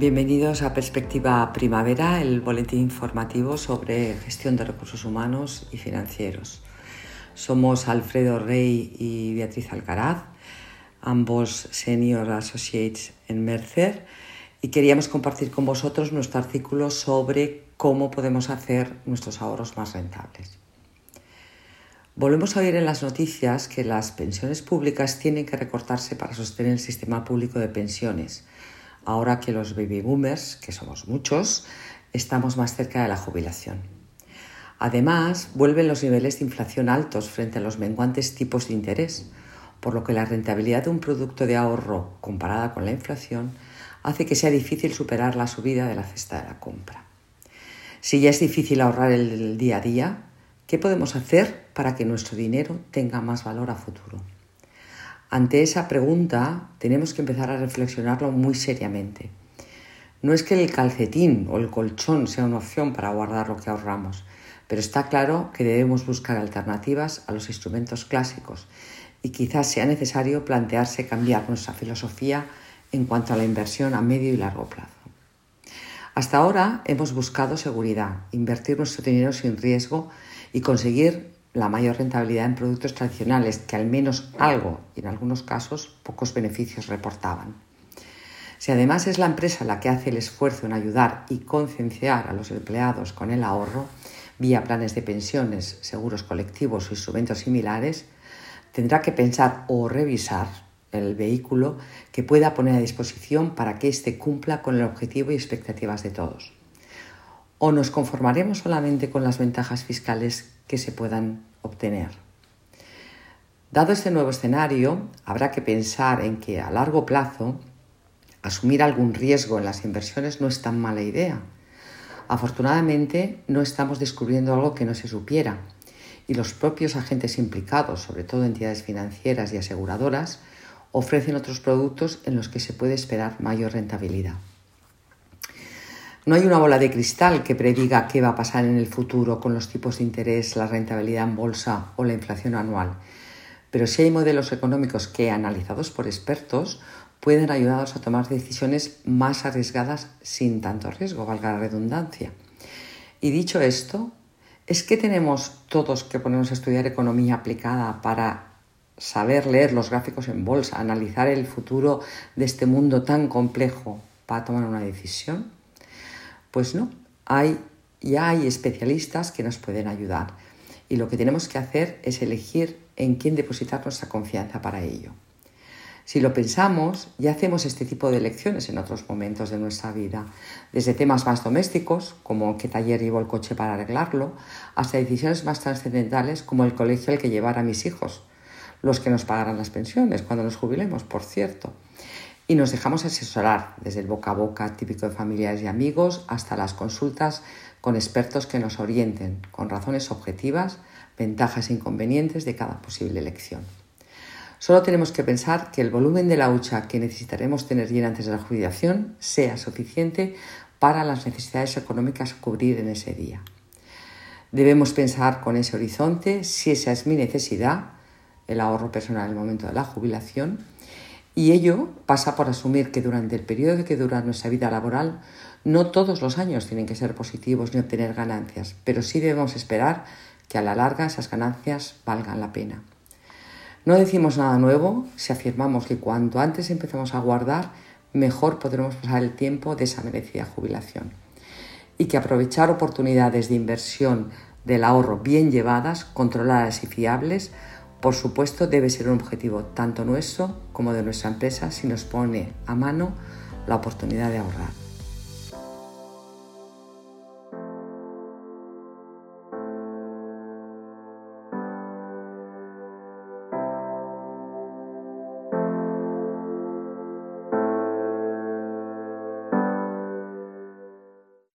Bienvenidos a Perspectiva Primavera, el boletín informativo sobre gestión de recursos humanos y financieros. Somos Alfredo Rey y Beatriz Alcaraz, ambos Senior Associates en Mercer, y queríamos compartir con vosotros nuestro artículo sobre cómo podemos hacer nuestros ahorros más rentables. Volvemos a oír en las noticias que las pensiones públicas tienen que recortarse para sostener el sistema público de pensiones ahora que los baby boomers, que somos muchos, estamos más cerca de la jubilación. Además, vuelven los niveles de inflación altos frente a los menguantes tipos de interés, por lo que la rentabilidad de un producto de ahorro comparada con la inflación hace que sea difícil superar la subida de la cesta de la compra. Si ya es difícil ahorrar el día a día, ¿qué podemos hacer para que nuestro dinero tenga más valor a futuro? Ante esa pregunta tenemos que empezar a reflexionarlo muy seriamente. No es que el calcetín o el colchón sea una opción para guardar lo que ahorramos, pero está claro que debemos buscar alternativas a los instrumentos clásicos y quizás sea necesario plantearse cambiar nuestra filosofía en cuanto a la inversión a medio y largo plazo. Hasta ahora hemos buscado seguridad, invertir nuestro dinero sin riesgo y conseguir la mayor rentabilidad en productos tradicionales que al menos algo y en algunos casos pocos beneficios reportaban. Si además es la empresa la que hace el esfuerzo en ayudar y concienciar a los empleados con el ahorro, vía planes de pensiones, seguros colectivos o instrumentos similares, tendrá que pensar o revisar el vehículo que pueda poner a disposición para que éste cumpla con el objetivo y expectativas de todos. O nos conformaremos solamente con las ventajas fiscales que se puedan obtener. Dado este nuevo escenario, habrá que pensar en que a largo plazo asumir algún riesgo en las inversiones no es tan mala idea. Afortunadamente no estamos descubriendo algo que no se supiera y los propios agentes implicados, sobre todo entidades financieras y aseguradoras, ofrecen otros productos en los que se puede esperar mayor rentabilidad. No hay una bola de cristal que prediga qué va a pasar en el futuro con los tipos de interés, la rentabilidad en bolsa o la inflación anual, pero sí hay modelos económicos que, analizados por expertos, pueden ayudarnos a tomar decisiones más arriesgadas sin tanto riesgo, valga la redundancia. Y dicho esto, ¿es que tenemos todos que ponernos a estudiar economía aplicada para saber leer los gráficos en bolsa, analizar el futuro de este mundo tan complejo para tomar una decisión? Pues no, hay, ya hay especialistas que nos pueden ayudar y lo que tenemos que hacer es elegir en quién depositar nuestra confianza para ello. Si lo pensamos, ya hacemos este tipo de elecciones en otros momentos de nuestra vida, desde temas más domésticos, como qué taller llevo el coche para arreglarlo, hasta decisiones más trascendentales, como el colegio al que llevar a mis hijos, los que nos pagarán las pensiones cuando nos jubilemos, por cierto y nos dejamos asesorar desde el boca a boca típico de familiares y amigos hasta las consultas con expertos que nos orienten con razones objetivas, ventajas e inconvenientes de cada posible elección. Solo tenemos que pensar que el volumen de la hucha que necesitaremos tener llena antes de la jubilación sea suficiente para las necesidades económicas a cubrir en ese día. Debemos pensar con ese horizonte si esa es mi necesidad, el ahorro personal en el momento de la jubilación, y ello pasa por asumir que durante el periodo que dura nuestra vida laboral, no todos los años tienen que ser positivos ni obtener ganancias, pero sí debemos esperar que a la larga esas ganancias valgan la pena. No decimos nada nuevo si afirmamos que cuanto antes empezamos a guardar, mejor podremos pasar el tiempo de esa merecida jubilación. Y que aprovechar oportunidades de inversión del ahorro bien llevadas, controladas y fiables por supuesto, debe ser un objetivo tanto nuestro como de nuestra empresa si nos pone a mano la oportunidad de ahorrar.